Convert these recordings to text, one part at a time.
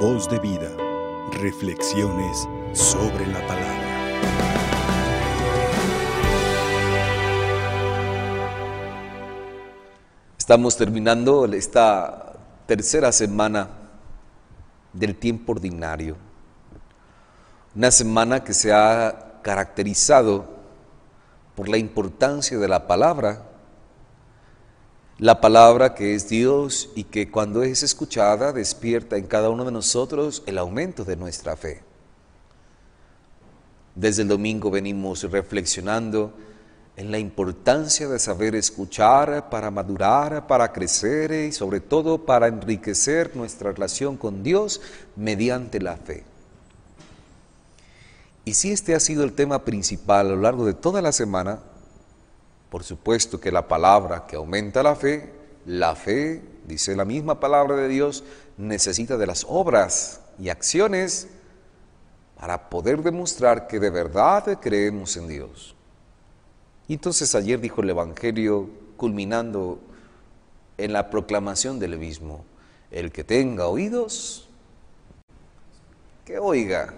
Voz de vida. Reflexiones sobre la palabra. Estamos terminando esta tercera semana del tiempo ordinario. Una semana que se ha caracterizado por la importancia de la palabra la palabra que es Dios y que cuando es escuchada despierta en cada uno de nosotros el aumento de nuestra fe. Desde el domingo venimos reflexionando en la importancia de saber escuchar para madurar, para crecer y sobre todo para enriquecer nuestra relación con Dios mediante la fe. Y si este ha sido el tema principal a lo largo de toda la semana, por supuesto que la palabra que aumenta la fe, la fe, dice la misma palabra de Dios, necesita de las obras y acciones para poder demostrar que de verdad creemos en Dios. Y entonces ayer dijo el Evangelio, culminando en la proclamación del mismo, el que tenga oídos, que oiga.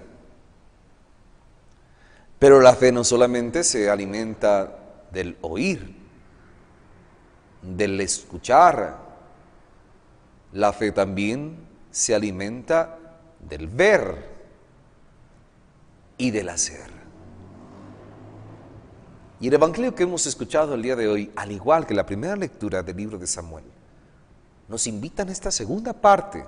Pero la fe no solamente se alimenta del oír, del escuchar. La fe también se alimenta del ver y del hacer. Y el Evangelio que hemos escuchado el día de hoy, al igual que la primera lectura del libro de Samuel, nos invita en esta segunda parte,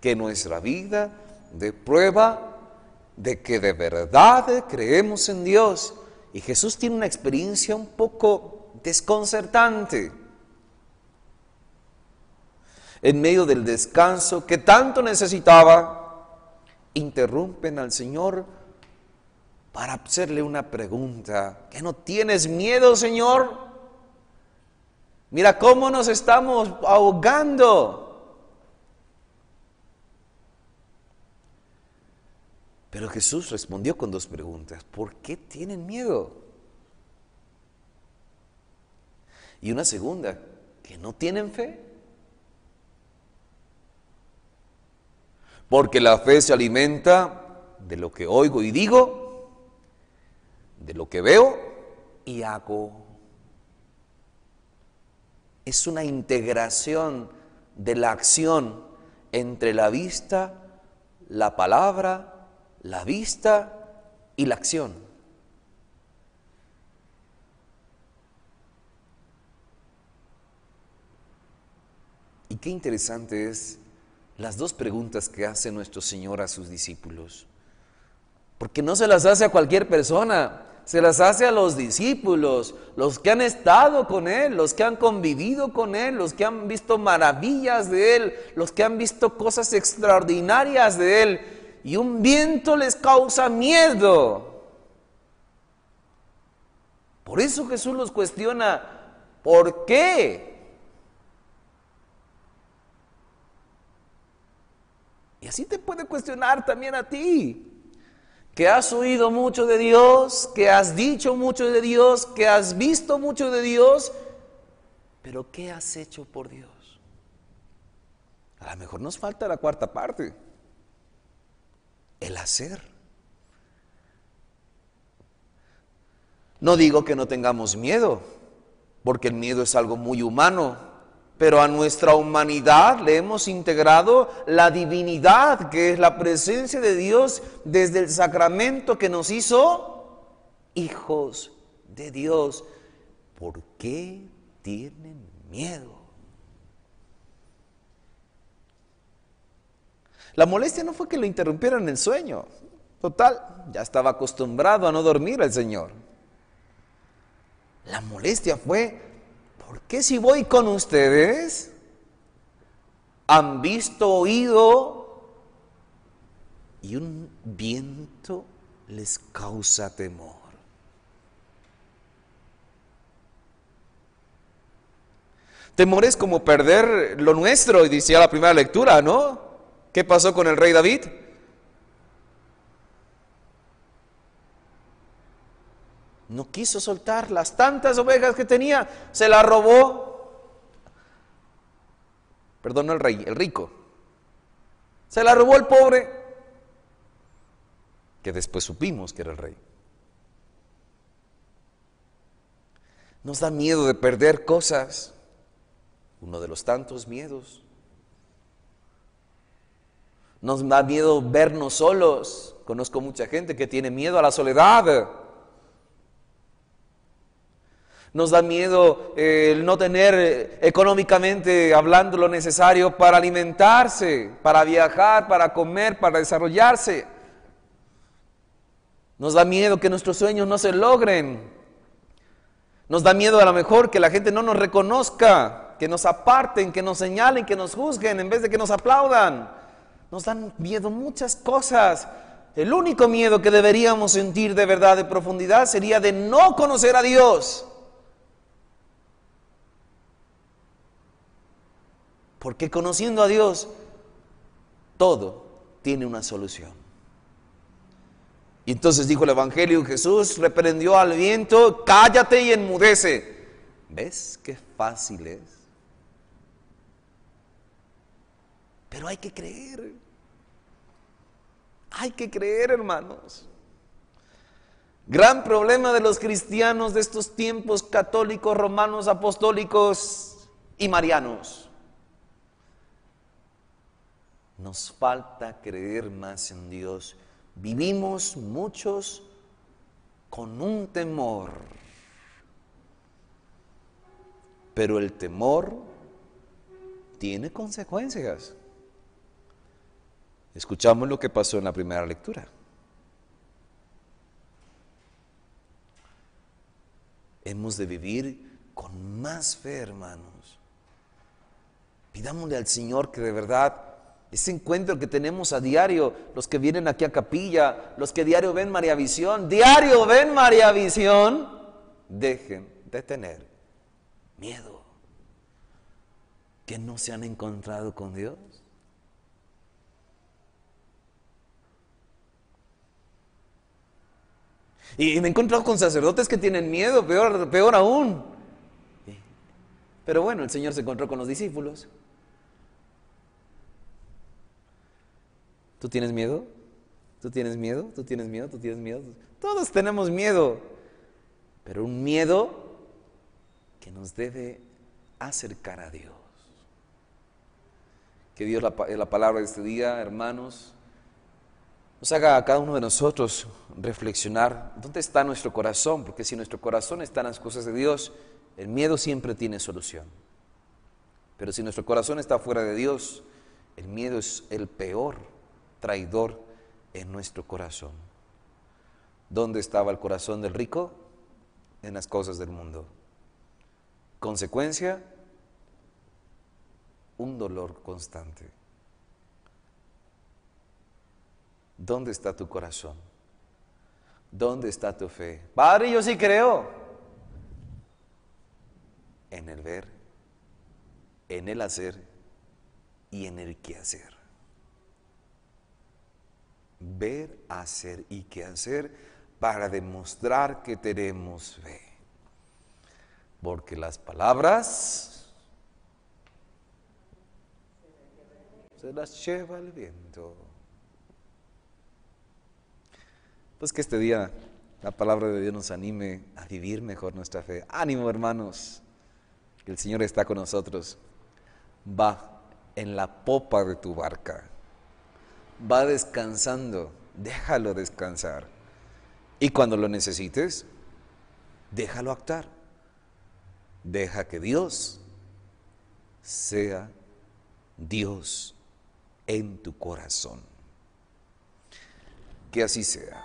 que nuestra vida de prueba de que de verdad creemos en Dios. Y Jesús tiene una experiencia un poco desconcertante. En medio del descanso que tanto necesitaba, interrumpen al Señor para hacerle una pregunta. ¿Que no tienes miedo, Señor? Mira cómo nos estamos ahogando. Pero Jesús respondió con dos preguntas. ¿Por qué tienen miedo? Y una segunda, ¿que no tienen fe? Porque la fe se alimenta de lo que oigo y digo, de lo que veo y hago. Es una integración de la acción entre la vista, la palabra la vista y la acción. Y qué interesante es las dos preguntas que hace nuestro Señor a sus discípulos. Porque no se las hace a cualquier persona, se las hace a los discípulos, los que han estado con Él, los que han convivido con Él, los que han visto maravillas de Él, los que han visto cosas extraordinarias de Él y un viento les causa miedo. Por eso Jesús los cuestiona, ¿por qué? Y así te puede cuestionar también a ti, que has oído mucho de Dios, que has dicho mucho de Dios, que has visto mucho de Dios, pero ¿qué has hecho por Dios? A lo mejor nos falta la cuarta parte el hacer. No digo que no tengamos miedo, porque el miedo es algo muy humano, pero a nuestra humanidad le hemos integrado la divinidad, que es la presencia de Dios desde el sacramento que nos hizo hijos de Dios. ¿Por qué tienen miedo? La molestia no fue que lo interrumpieran el sueño. Total, ya estaba acostumbrado a no dormir el Señor. La molestia fue, ¿por qué si voy con ustedes? Han visto, oído y un viento les causa temor. Temor es como perder lo nuestro, y decía la primera lectura, ¿no? ¿Qué pasó con el rey David? No quiso soltar las tantas ovejas que tenía, se las robó. Perdón, el rey, el rico. Se la robó el pobre, que después supimos que era el rey. Nos da miedo de perder cosas, uno de los tantos miedos. Nos da miedo vernos solos. Conozco mucha gente que tiene miedo a la soledad. Nos da miedo eh, el no tener eh, económicamente hablando lo necesario para alimentarse, para viajar, para comer, para desarrollarse. Nos da miedo que nuestros sueños no se logren. Nos da miedo a lo mejor que la gente no nos reconozca, que nos aparten, que nos señalen, que nos juzguen en vez de que nos aplaudan. Nos dan miedo muchas cosas. El único miedo que deberíamos sentir de verdad, de profundidad, sería de no conocer a Dios. Porque conociendo a Dios, todo tiene una solución. Y entonces dijo el Evangelio, Jesús reprendió al viento, cállate y enmudece. ¿Ves qué fácil es? Pero hay que creer. Hay que creer, hermanos. Gran problema de los cristianos de estos tiempos católicos, romanos, apostólicos y marianos nos falta creer más en Dios. Vivimos muchos con un temor, pero el temor tiene consecuencias. Escuchamos lo que pasó en la primera lectura. Hemos de vivir con más fe, hermanos. Pidámosle al Señor que de verdad ese encuentro que tenemos a diario, los que vienen aquí a capilla, los que diario ven María Visión, diario ven María Visión, dejen de tener miedo. Que no se han encontrado con Dios. Y me he encontrado con sacerdotes que tienen miedo, peor, peor aún. Pero bueno, el Señor se encontró con los discípulos. ¿Tú tienes miedo? ¿Tú tienes miedo? ¿Tú tienes miedo? ¿Tú tienes miedo? Todos tenemos miedo, pero un miedo que nos debe acercar a Dios. Que Dios, la, la palabra de este día, hermanos, nos haga a cada uno de nosotros reflexionar dónde está nuestro corazón, porque si nuestro corazón está en las cosas de Dios, el miedo siempre tiene solución. Pero si nuestro corazón está fuera de Dios, el miedo es el peor traidor en nuestro corazón. ¿Dónde estaba el corazón del rico? En las cosas del mundo. Consecuencia, un dolor constante. ¿Dónde está tu corazón? ¿Dónde está tu fe? Padre, yo sí creo. En el ver, en el hacer y en el qué hacer ver, hacer y qué hacer para demostrar que tenemos fe. Porque las palabras se las lleva el viento. Pues que este día la palabra de Dios nos anime a vivir mejor nuestra fe. Ánimo hermanos, que el Señor está con nosotros. Va en la popa de tu barca va descansando, déjalo descansar. Y cuando lo necesites, déjalo actuar. Deja que Dios sea Dios en tu corazón. Que así sea.